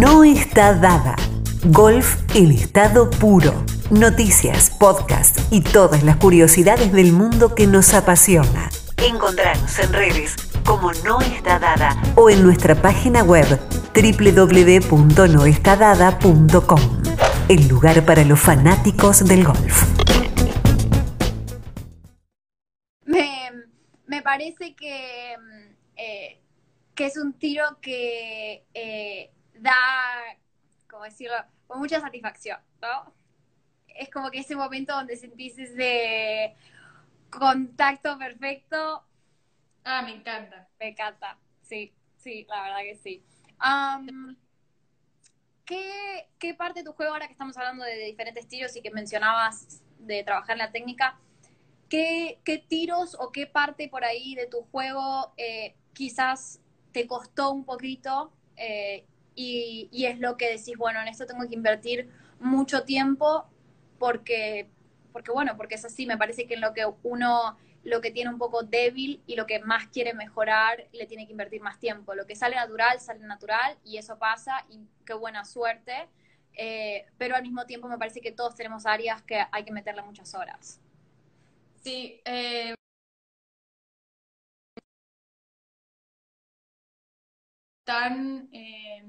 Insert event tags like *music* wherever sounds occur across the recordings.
no está dada. Golf en estado puro. Noticias, podcast y todas las curiosidades del mundo que nos apasiona. Encontrarnos en redes como No está dada o en nuestra página web www.noestadada.com. El lugar para los fanáticos del golf. Me, me parece que, eh, que es un tiro que eh, da, como decirlo, con mucha satisfacción, ¿no? Es como que ese momento donde sentís ese contacto perfecto, Ah, me encanta. me encanta. Sí, sí, la verdad que sí. ¿qué, qué parte de tu juego, ahora que estamos hablando de, diferentes tiros y que mencionabas de trabajar la técnica, qué, qué tiros o qué parte por ahí de tu juego eh, quizás te costó un poquito eh, y, y es lo que decís, bueno, en esto tengo que invertir mucho tiempo porque, porque bueno, porque es así, me parece que en lo que uno lo que tiene un poco débil y lo que más quiere mejorar le tiene que invertir más tiempo. Lo que sale natural, sale natural y eso pasa y qué buena suerte. Eh, pero al mismo tiempo me parece que todos tenemos áreas que hay que meterle muchas horas. Sí, eh, eh,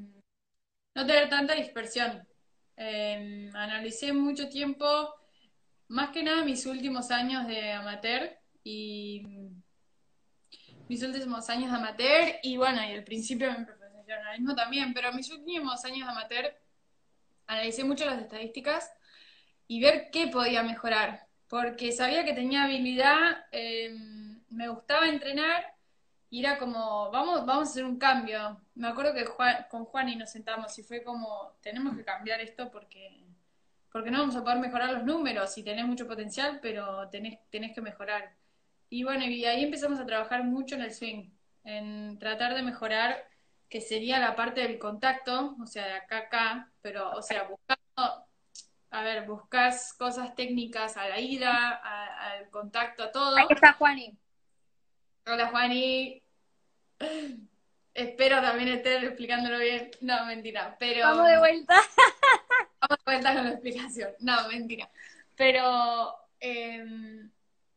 no tener tanta dispersión. Eh, analicé mucho tiempo, más que nada mis últimos años de amateur y mis últimos años de amateur y bueno, y el principio de mi profesionalismo también, pero mis últimos años de amateur analicé mucho las estadísticas y ver qué podía mejorar, porque sabía que tenía habilidad, eh, me gustaba entrenar y era como, vamos, vamos a hacer un cambio. Me acuerdo que Juan- con Juan y nos sentamos y fue como, tenemos que cambiar esto porque, porque no vamos a poder mejorar los números y tenés mucho potencial, pero tenés, tenés que mejorar. Y bueno, y ahí empezamos a trabajar mucho en el swing, en tratar de mejorar, que sería la parte del contacto, o sea, de acá acá, pero, o sea, buscando, a ver, buscas cosas técnicas a la ida, a- al contacto, a todo. Ahí está Juani. Hola, Juani. Espero también estar explicándolo bien. No, mentira, pero... Vamos de vuelta. *laughs* Vamos de vuelta con la explicación. No, mentira. Pero, em,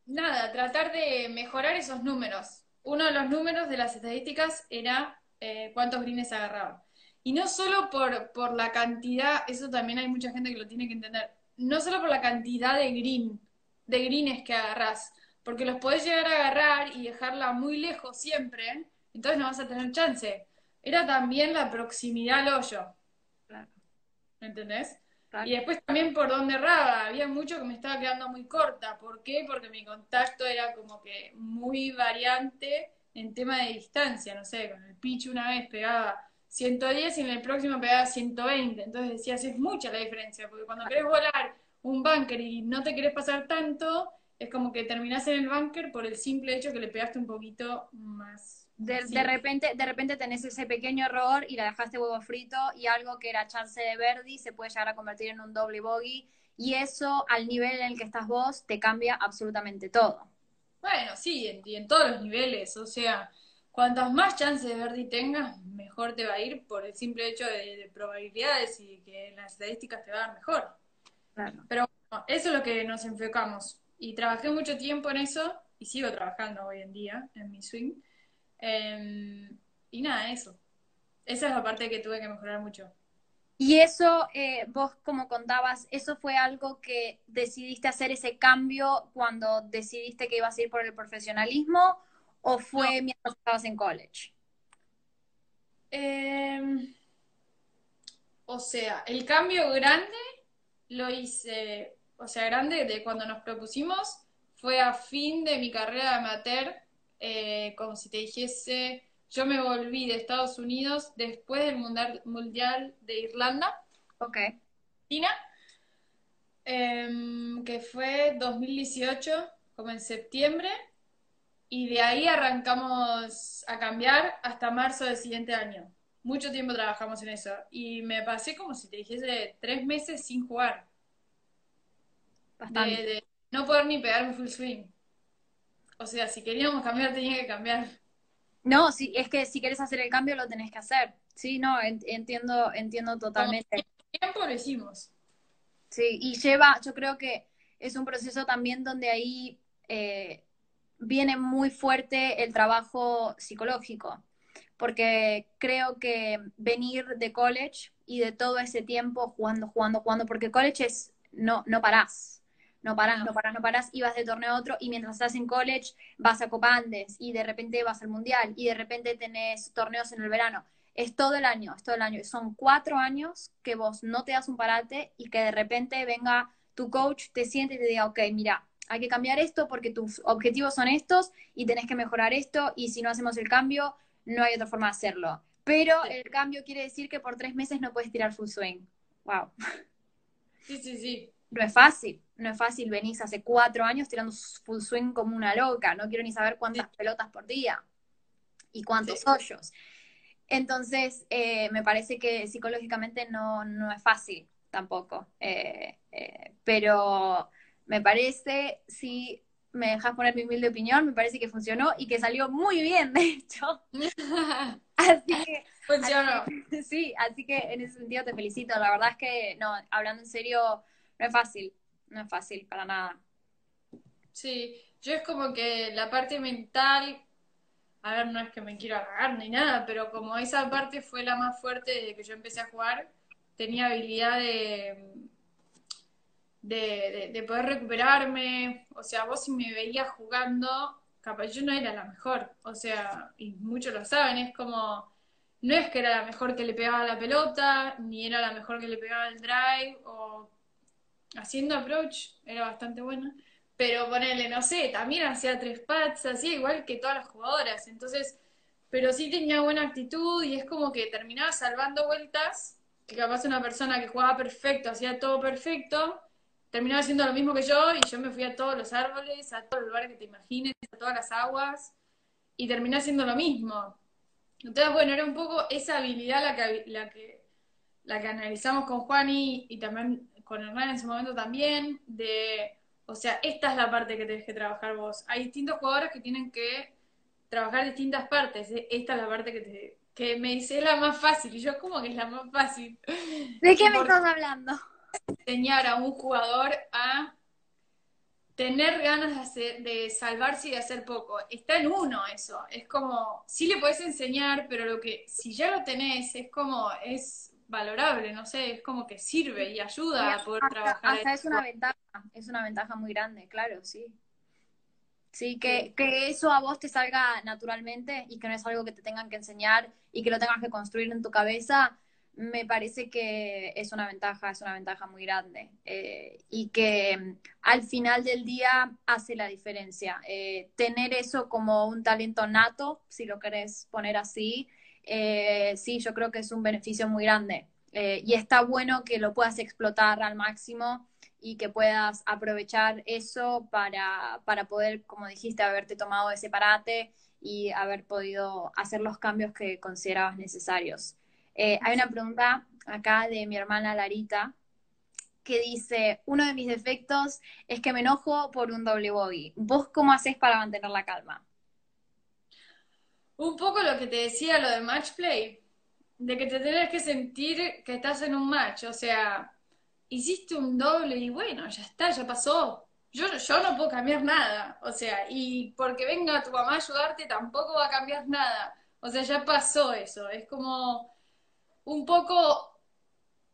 nada, tratar de mejorar esos números. Uno de los números de las estadísticas era eh, cuántos greens agarraba. Y no solo por, por la cantidad, eso también hay mucha gente que lo tiene que entender, no solo por la cantidad de green, de greens que agarrás, porque los podés llegar a agarrar y dejarla muy lejos siempre, entonces no vas a tener chance. Era también la proximidad al hoyo. Claro. ¿Me entendés? Claro. Y después también por donde erraba, había mucho que me estaba quedando muy corta. ¿Por qué? Porque mi contacto era como que muy variante en tema de distancia. No sé, con el pitch una vez pegaba 110 y en el próximo pegaba 120. Entonces decías, es mucha la diferencia, porque cuando querés volar un bunker y no te querés pasar tanto, es como que terminás en el bunker por el simple hecho que le pegaste un poquito más. De, Sí. de repente, de repente tenés ese pequeño error y la dejaste huevo frito y algo que era chance de Verdi se puede llegar a convertir en un doble bogey y eso al nivel en el que estás vos te cambia absolutamente todo. Bueno, sí, en- y en todos los niveles, o sea, cuantas más chances de Verdi tengas, mejor te va a ir por el simple hecho de, de probabilidades y que las estadísticas te va a dar mejor. Claro. Pero bueno, eso es lo que nos enfocamos. Y trabajé mucho tiempo en eso, y sigo trabajando hoy en día en mi swing. Em, y nada, eso. Esa es la parte que tuve que mejorar mucho. Y eso, eh, vos como contabas, ¿eso fue algo que decidiste hacer ese cambio cuando decidiste que ibas a ir por el profesionalismo o fue mientras estabas en college? Em, o sea, el cambio grande lo hice, o sea, grande de cuando nos propusimos, fue a fin de mi carrera de amateur, eh, como si te dijese, yo me volví de Estados Unidos después del Mundial, mundial de Irlanda, Ok. Argentina, em, que fue 2018, como en septiembre, y de ahí arrancamos a cambiar hasta marzo del siguiente año. Mucho tiempo trabajamos en eso. Y me pasé como si te dijese tres meses sin jugar. Bastante. de no poder ni pegar un full swing. O sea, si queríamos cambiar, tenía que cambiar. No, si, es que si quieres hacer el cambio lo tenés que hacer. Sí, no, entiendo, entiendo totalmente. tiempo lo hicimos. Sí, y lleva, yo creo que es un proceso también donde ahí eh, viene muy fuerte el trabajo psicológico, porque creo que venir de college y de todo ese tiempo jugando, jugando, jugando, porque college es, no, no parás, no parás, no parás, no parás, y vas de torneo a otro, y mientras estás en college vas a Copa Andes, y de repente vas al Mundial, y de repente tenés torneos en el verano. Es todo el año, es todo el año. Son cuatro años que vos no te das un parate y que de repente venga tu coach, te siente y te diga, ok, mira, hay que cambiar esto porque tus objetivos son estos y tenés que mejorar esto y si no hacemos el cambio, no hay otra forma de hacerlo. Pero el cambio quiere decir que por tres meses no puedes tirar full swing. Wow. Sí, sí, sí. No es fácil, no es fácil. Venís hace cuatro años tirando full swing como una loca. No quiero ni saber cuántas pelotas por día y cuántos hoyos. Entonces, eh, me parece que psicológicamente no, no es fácil tampoco. Eh, eh, pero me parece, si me dejas poner mi humilde opinión, me parece que funcionó y que salió muy bien, *laughs* de hecho. *laughs* así que. Funcionó. *laughs* sí, así que en ese sentido te felicito. La verdad es que, no, hablando en serio, no es fácil. No es fácil para nada. Sí, yo es como que la parte mental a ver, no es que me quiera cagar ni nada, pero como esa parte fue la más fuerte desde que yo empecé a jugar, tenía habilidad de, de, poder recuperarme. O sea, vos si me veías jugando, capaz yo no era la mejor. O sea, y muchos lo saben, es como, no es que era la mejor que le pegaba la pelota, ni era la mejor que le pegaba el drive, o haciendo approach era bastante buena pero ponele, no sé, también hacía tres pads, hacía igual que todas las jugadoras, entonces, pero sí tenía buena actitud y es como que terminaba salvando vueltas, que capaz una persona que jugaba perfecto, hacía todo perfecto, terminaba haciendo lo mismo que yo y yo me fui a todos los árboles, a todos los lugares que te imagines, a todas las aguas y terminé haciendo lo mismo. Entonces, bueno, era un poco esa habilidad la que, la que, la que analizamos con Juani y también con Hernán en su momento también, de o sea, esta es la parte que tenés que trabajar vos. Hay distintos jugadores que tienen que trabajar distintas partes. ¿eh? Esta es la parte que, te, que me dice la más fácil. Y yo, ¿cómo que es la más fácil? ¿De qué me estás hablando? Enseñar a un jugador a tener ganas de, hacer, de salvarse y de hacer poco. Está en uno eso. Es como, sí le puedes enseñar, pero lo que, si ya lo tenés, es como, es valorable, no sé, es como que sirve y ayuda a poder trabajar. es una ventaja, es una ventaja muy grande, claro, sí. Sí, que, que eso a vos te salga naturalmente y que no es algo que te tengan que enseñar y que lo tengas que construir en tu cabeza, me parece que es una ventaja, es una ventaja muy grande eh, y que mm, al final del día hace la diferencia. Eh, tener eso como un talento nato, si lo querés poner así, eh, sí, yo creo que es un beneficio muy grande. Eh, y está bueno que lo puedas explotar al máximo y que puedas aprovechar eso para, para poder, como dijiste, haberte tomado ese parate y haber podido hacer los cambios que considerabas necesarios. Eh, hay una pregunta acá de mi hermana Larita que dice, uno de mis defectos es que me enojo por un doble bogey. ¿Vos cómo haces para mantener la calma? Un poco lo que te decía lo de match play, de que te tenés que sentir que estás en un match, o sea, hiciste un doble y bueno, ya está, ya pasó. Yo, yo no puedo cambiar nada, o sea, y porque venga tu mamá a ayudarte tampoco va a cambiar nada. O sea, ya pasó eso, es como un poco...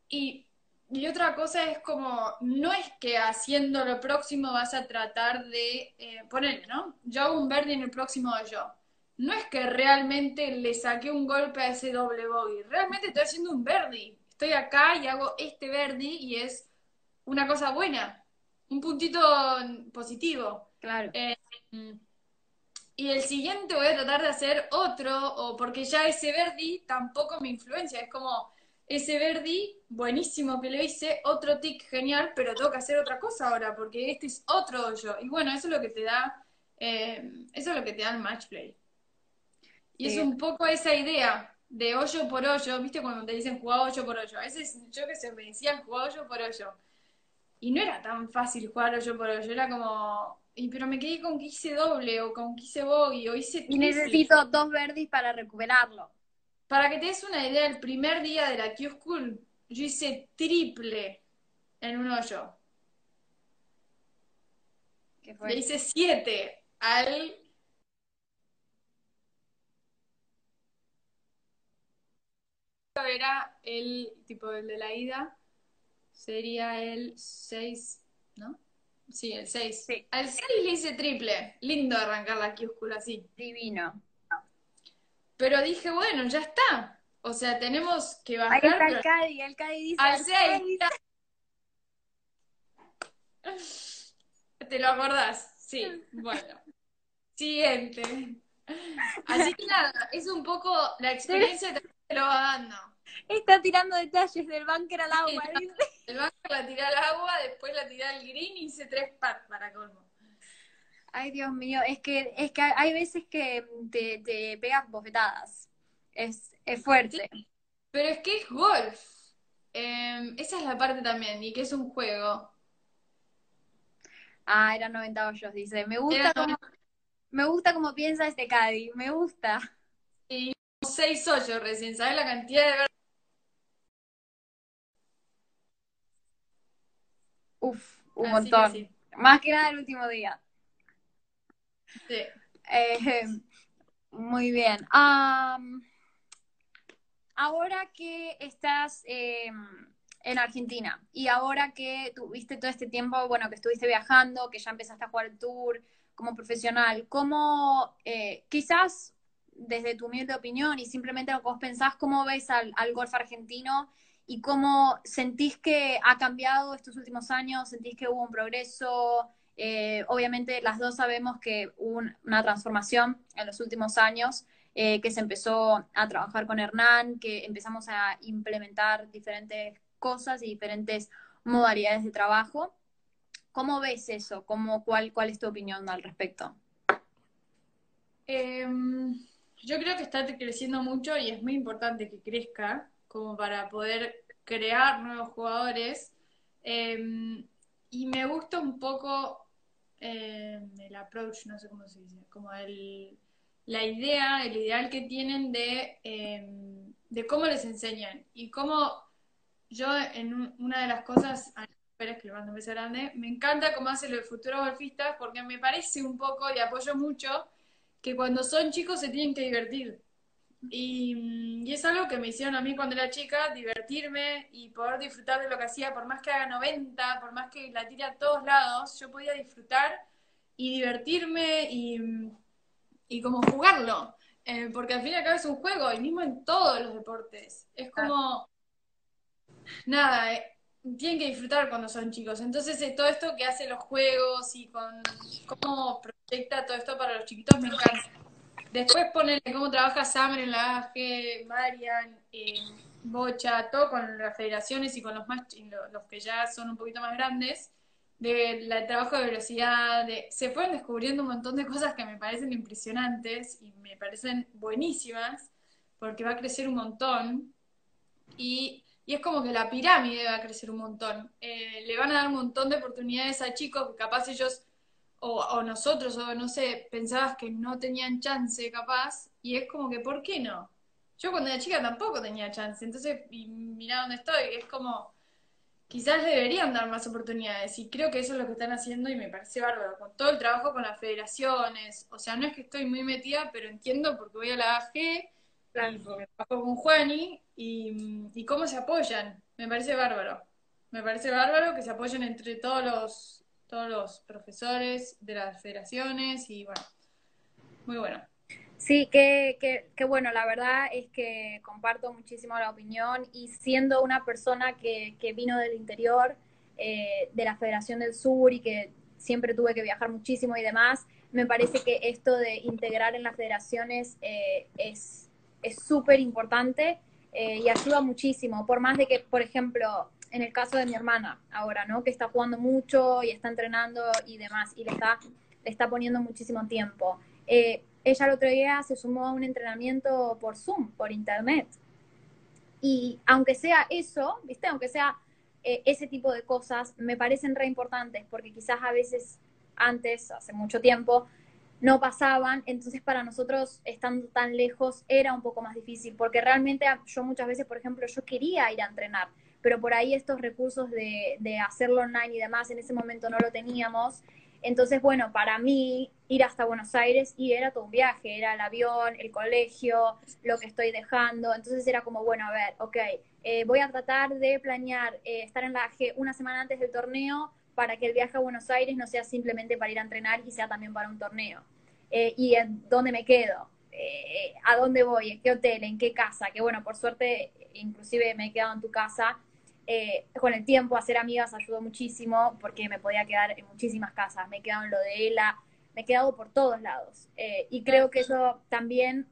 Y, y otra cosa es como, no es que haciendo lo próximo vas a tratar de eh, ¿no? Yo hago un verde en el próximo yo no es que realmente le saqué un golpe a ese doble bogey, realmente estoy haciendo un verdi. Estoy acá y hago este verdi y es una cosa buena, un puntito positivo. Claro. Eh, y el siguiente voy a tratar de hacer otro, o porque ya ese verdi tampoco me influencia. Es como ese verdi, buenísimo que lo hice, otro tic genial, pero tengo que hacer otra cosa ahora, porque este es otro hoyo. Y bueno, eso es lo que te da, eh, eso es lo que te da el match play. Y es un poco esa idea de hoyo por hoyo, ¿viste? Cuando te dicen jugar hoyo por hoyo. A veces yo que sé, me decían jugar hoyo por hoyo. Y no era tan fácil jugar hoyo por hoyo, era como, y, pero me quedé con que hice doble o con que hice bogey o hice... Y necesito dos verdis para recuperarlo. para que te des una idea, el primer día de la Q-School, yo hice triple en un hoyo. ¿Qué fue? Le hice siete al era el tipo el de la ida sería el 6, ¿no? Sí, el 6. Sí. Al 6 le hice triple. Lindo arrancar la quiúscula así. Divino. Pero dije, bueno, ya está. O sea, tenemos que Ahí bajar. está el Cadi, el Cadi dice. Al al 6. seis. *laughs* ¿Te lo acordás? Sí, bueno. *laughs* Siguiente. Así que nada, es un poco la experiencia que te lo va dando. Está tirando detalles del bunker al agua. Sí. El banco la tiré al agua, después la tiré al green y hice tres pats para colmo. Ay, Dios mío, es que, es que hay veces que te, te pegas bofetadas. Es, es fuerte. Pero es que es golf. Eh, esa es la parte también, y que es un juego. Ah, eran 90 hoyos, dice. Me gusta como, me gusta como piensa este Cadi, me gusta. Seis hoyos recién, ¿sabes la cantidad de Uf, un Así que montón. sí. Más que nada el último día. Sí. Eh, *laughs* muy bien. Ahora que estás eh, en Argentina y ahora que tuviste todo este tiempo, bueno, que estuviste viajando, que ya empezaste a jugar el tour como profesional, ¿cómo, eh, quizás desde tu humilde opinión y simplemente lo que vos pensás, cómo ves al, al golf argentino y cómo sentís que ha cambiado estos últimos años? ¿Sentís que hubo un progreso? Eh, obviamente las dos sabemos que hubo un- una transformación en los últimos años, eh, que se empezó a trabajar con Hernán, que empezamos a implementar diferentes cosas y diferentes modalidades de trabajo. ¿Cómo ves eso? ¿Cómo, cuál, ¿Cuál es tu opinión al respecto? Em, yo creo que está creciendo mucho y es muy importante que crezca como para poder crear nuevos jugadores. Em, y me gusta un poco em, el approach, no sé cómo se dice, como el, la idea, el ideal que tienen de, em, de cómo les enseñan y cómo yo en un- una de las cosas, a que le mando grande, me encanta cómo hacen los futuros golfistas porque me parece un poco, y apoyo mucho, que cuando son chicos se tienen que divertir. Y, mm, y es algo que me hicieron a mí cuando era chica, divertirme y poder disfrutar de lo que hacía, por más que haga 90, por más que la tire a todos lados, yo podía disfrutar y divertirme y, mm, y como jugarlo. Eh, porque al fin y al cabo es un juego, y mismo en todos los deportes. Es como, nada, eh, tienen que disfrutar cuando son chicos. Entonces, eh, todo esto que hace los juegos y con cómo proyecta todo esto para los chiquitos me encanta. Después ponerle cómo trabaja Summer en la AG, Marian, eh, Bocha, todo con las federaciones y con los más los que ya son un poquito más grandes, del trabajo de velocidad, de, se fueron descubriendo un montón de cosas que me parecen impresionantes y me parecen buenísimas, porque va a crecer un montón. Y, y es como que la pirámide va a crecer un montón. Eh, le van a dar un montón de oportunidades a chicos que capaz ellos, o, o nosotros, o no sé, pensabas que no tenían chance capaz, y es como que, ¿por qué no? Yo cuando era chica tampoco tenía chance, entonces, y mirá dónde estoy, es como, quizás deberían dar más oportunidades, y creo que eso es lo que están haciendo y me parece bárbaro, con todo el trabajo con las federaciones, o sea, no es que estoy muy metida, pero entiendo porque voy a la AG, y porque trabajo con Juani, y, y cómo se apoyan, me parece bárbaro, me parece bárbaro que se apoyen entre todos los, todos los profesores de las federaciones, y bueno, muy bueno. Sí, que, que, que bueno, la verdad es que comparto muchísimo la opinión y siendo una persona que, que vino del interior, eh, de la Federación del Sur y que siempre tuve que viajar muchísimo y demás, me parece que esto de integrar en las federaciones eh, es es súper importante eh, y ayuda muchísimo, por más de que, por ejemplo, en el caso de mi hermana ahora, ¿no? Que está jugando mucho y está entrenando y demás, y le está, le está poniendo muchísimo tiempo. Eh, ella el otro día se sumó a un entrenamiento por Zoom, por internet. Y aunque sea eso, ¿viste? Aunque sea eh, ese tipo de cosas, me parecen re importantes, porque quizás a veces antes, hace mucho tiempo, no pasaban, entonces para nosotros, estando tan lejos, era un poco más difícil, porque realmente yo muchas veces, por ejemplo, yo quería ir a entrenar, pero por ahí estos recursos de, de hacerlo online y demás, en ese momento no lo teníamos. Entonces, bueno, para mí ir hasta Buenos Aires y era todo un viaje, era el avión, el colegio, lo que estoy dejando. Entonces era como, bueno, a ver, ok, eh, voy a tratar de planear eh, estar en la AG una semana antes del torneo para que el viaje a Buenos Aires no sea simplemente para ir a entrenar y sea también para un torneo. Eh, y en dónde me quedo, a dónde voy, en qué hotel, en qué casa, que bueno, por suerte inclusive me he quedado en tu casa. Eh, con el tiempo hacer amigas ayudó muchísimo porque me podía quedar en muchísimas casas, me he quedado en lo de ELA, me he quedado por todos lados. y creo que eso también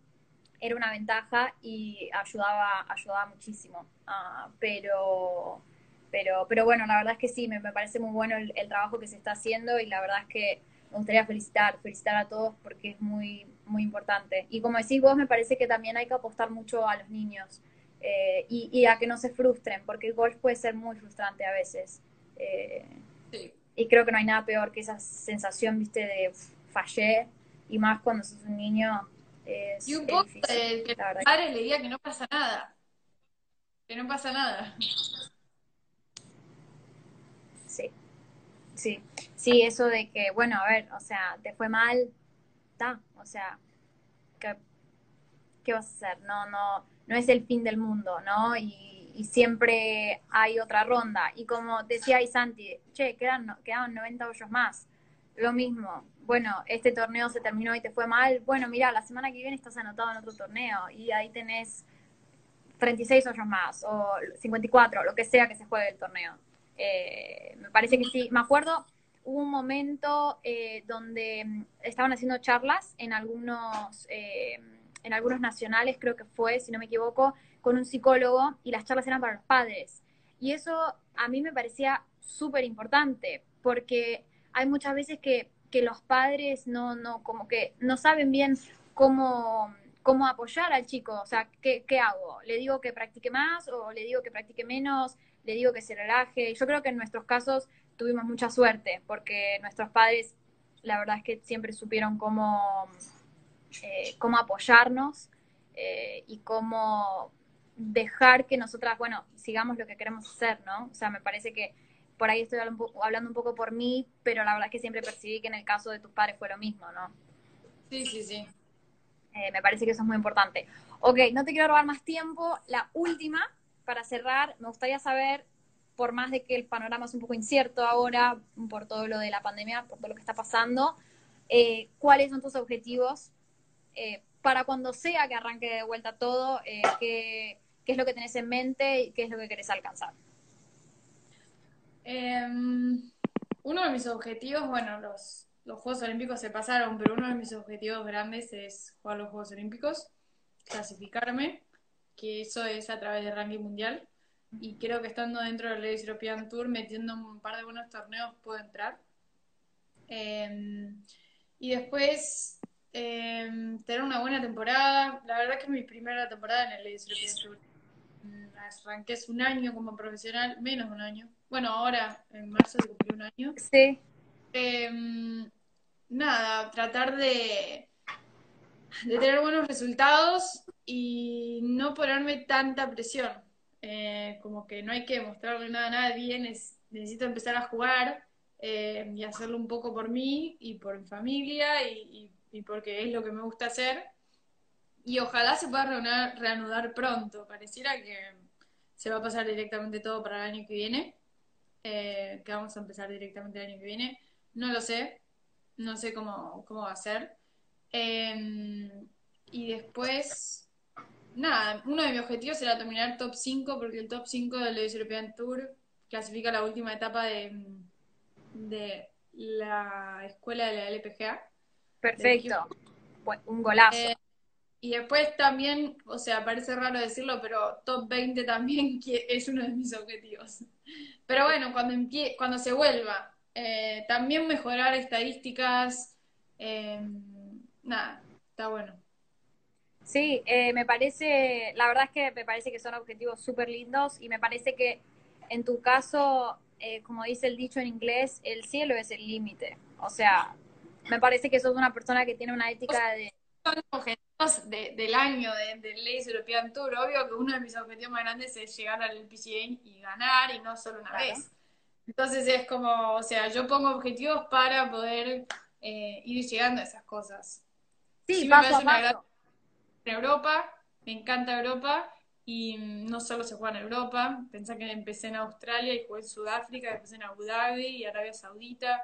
era una ventaja y ayudaba, ayudaba muchísimo. Ah, pero, pero, pero bueno, la verdad es que sí, me, parece muy bueno el, trabajo que se está haciendo y la verdad es que me gustaría felicitar, felicitar a todos porque es muy, muy importante. Y como decís vos, me parece que también hay que apostar mucho a los niños eh, y, a que no se frustren, porque el golf puede ser muy frustrante a veces. Eh, y creo que no hay nada peor que esa sensación, viste, de fallé, y más cuando sos un niño. Es, y un poco que padre le diga que no pasa nada. Que no pasa nada. Sí, sí. Sí, eso de que, bueno, a ver, o sea, te fue mal, está, o sea, ¿qué, ¿qué, vas a hacer? No, no, no es el fin del mundo, ¿no? Y, siempre hay otra ronda. Y como decía Santi, che, quedan, quedaban 90 hoyos más. Lo mismo, bueno, este torneo se terminó y te fue mal. Bueno, mira, la semana que viene estás anotado en otro torneo y ahí tenés 36 hoyos más o 54, lo que sea que se juegue el torneo. Eh, me parece que sí. Me acuerdo, hubo un momento eh, donde mm, estaban haciendo charlas en algunos, eh, en algunos nacionales, creo que fue, si no me equivoco, con un psicólogo y las charlas eran para los padres. Y eso a mí me parecía súper importante, porque hay muchas veces que, que, los padres no, no, como que no saben bien cómo, cómo apoyar al chico. O sea, ¿qué, ¿qué hago? ¿Le digo que practique más o le digo que practique menos? ¿Le digo que se relaje? Yo creo que en nuestros casos tuvimos mucha suerte, porque nuestros padres, la verdad es que siempre supieron cómo, eh, cómo apoyarnos eh, y cómo dejar que nosotras, bueno, sigamos lo que queremos hacer, ¿no? O sea, me parece que por ahí estoy hablando un poco por mí, pero la verdad es que siempre percibí que en el caso de tus padres fue lo mismo, ¿no? Sí, sí, sí. Eh, me parece que eso es muy importante. Ok, no te quiero robar más tiempo. La última, para cerrar, me gustaría saber por más de que el panorama es un poco incierto ahora, por todo lo de la pandemia, por todo lo que está pasando, eh, ¿cuáles son tus objetivos eh, para cuando sea que arranque de vuelta todo? Eh, ¿qué, es lo que tenés en mente y qué es lo que querés alcanzar? Em, uno de mis objetivos, bueno, los, los Juegos Olímpicos se pasaron, pero uno de mis objetivos grandes es jugar los Juegos Olímpicos, clasificarme, que eso es a través del ranking mundial y creo que estando dentro del Ladies European Tour, metiendo un par de buenos torneos, puedo entrar. Em, y después em, tener una buena temporada. La verdad que es mi primera temporada en el Ladies European arranqué hace un año como profesional, menos de un año. Bueno, ahora en marzo se cumplió un año. Sí. Em, nada, tratar de, de tener buenos resultados y no ponerme tanta presión eh, como que no hay que mostrarle nada a nadie, necesito empezar a jugar eh, y hacerlo un poco por mí y por mi familia y, porque es lo que me gusta hacer. Y ojalá se pueda reanudar, pronto. Pareciera que se va a pasar directamente todo para el año que viene, eh, que vamos a empezar directamente el año que viene. No lo sé, no sé cómo, cómo va a ser. y después nada, uno de mis objetivos era terminar top 5, porque el top 5 del Ladies European Tour clasifica la última etapa de, de la escuela de la LPGA. Perfecto, un golazo. Eh, y después también, o sea, parece raro decirlo, pero top 20 también *laughs* es uno de mis objetivos. Pero bueno, cuando, cuando se vuelva, eh, también mejorar estadísticas, eh, nada, está bueno. Sí, eh, me parece, la verdad es que me parece que son objetivos súper lindos y me parece que en tu caso, eh, como dice el dicho en inglés, el cielo es el límite. O sea, me parece que sos una persona que tiene una ética de... Son objetivos del año del de Ladies European Tour. Obvio que uno de mis objetivos más grandes es llegar al PGA y ganar, y no solo una vez. Entonces es como, o sea, yo pongo objetivos para poder eh, ir llegando a esas cosas. Sí, paso a paso. En Europa, me encanta Europa, y no solo se juega en Europa, pensá que empecé en Australia y jugué en Sudáfrica, después en Abu Dhabi y Arabia Saudita.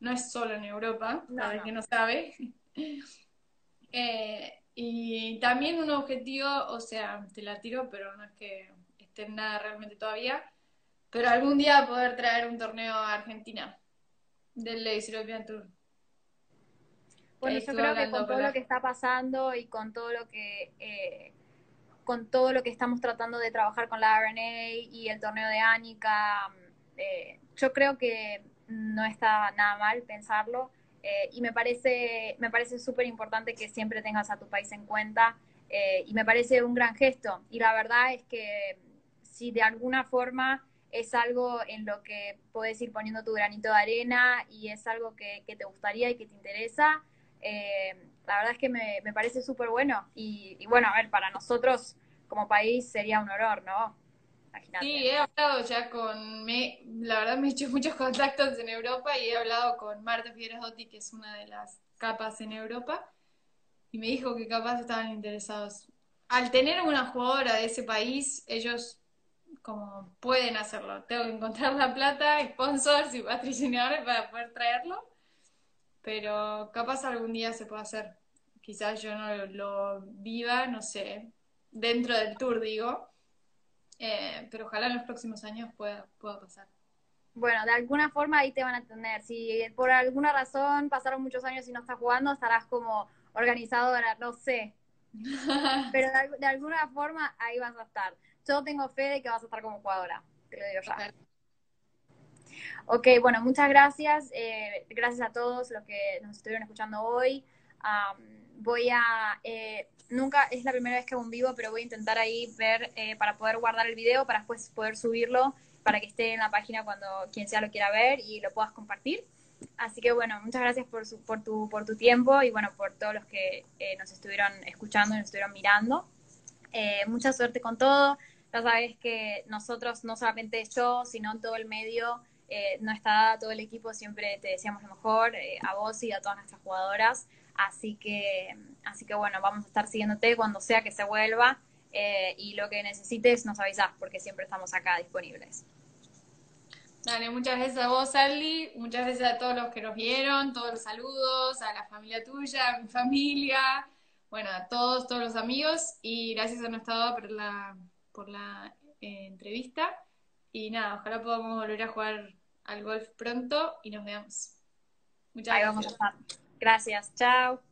No es solo en Europa, para el que no sabe. *laughs* Eh, y también un objetivo, o sea, te la tiro, pero no es que esté en nada realmente todavía, pero algún día poder traer un torneo a Argentina del Ladies European Tour. Bueno, yo creo que con todo lo que está pasando y con todo lo que eh, con todo lo que estamos tratando de trabajar con la RNA y el torneo de Anica, eh, yo creo que no está nada mal pensarlo eh, y me parece me parece súper importante que siempre tengas a tu país en cuenta eh, y me parece un gran gesto y la verdad es que si de alguna forma es algo en lo que puedes ir poniendo tu granito de arena y es algo que, te gustaría y que te interesa, la verdad es que me, parece súper bueno y, y, bueno, a ver, para nosotros como país sería un honor, ¿no? Sí, he hablado ya con, me, la verdad me he hecho muchos *laughs* contactos en Europa y he hablado con Marta Dotti, que es una de las capas en Europa, y me dijo que capaz estaban interesados. Al tener una jugadora de ese país, ellos como pueden hacerlo. Tengo que encontrar la plata, sponsors y patrocinadores para poder traerlo, pero capaz algún día se puede hacer. Quizás yo no lo viva, no sé, dentro del tour, digo eh, pero ojalá en los próximos años pueda, pueda pasar. Bueno, de alguna forma ahí te van a entender. Si por alguna razón pasaron muchos años y no estás jugando, estarás como organizadora, no sé. *laughs* Pero de, alguna forma ahí vas a estar. Yo tengo fe de que vas a estar como jugadora, te lo digo ya. Ok, bueno, muchas gracias. Eh, gracias a todos los que nos estuvieron escuchando hoy. voy a eh, nunca es la primera vez que hago un vivo, pero voy a intentar ahí ver eh, para poder guardar el video, para después poder subirlo, para que esté en la página cuando quien sea lo quiera ver y lo puedas compartir. Así que bueno, muchas gracias por, su, por, tu, por tu tiempo y bueno, por todos los que eh, nos estuvieron escuchando y nos estuvieron mirando. Eh, mucha suerte con todo. Ya sabes que nosotros, no solamente yo, sino todo el medio, no está todo el equipo, siempre te deseamos lo mejor, a vos y a todas nuestras jugadoras. Así que, así que bueno, vamos a estar siguiéndote cuando sea que se vuelva eh, y lo que necesites nos avisas porque siempre estamos acá disponibles. Dale, muchas gracias a vos, Ali, muchas gracias a todos los que nos vieron, todos los saludos, a la familia tuya, a mi familia, bueno, a todos, todos los amigos y gracias a nuestra por la, por la eh, entrevista y nada, ojalá podamos volver a jugar al golf pronto y nos veamos. Muchas Ahí gracias. Vamos a estar. Gracias, chao.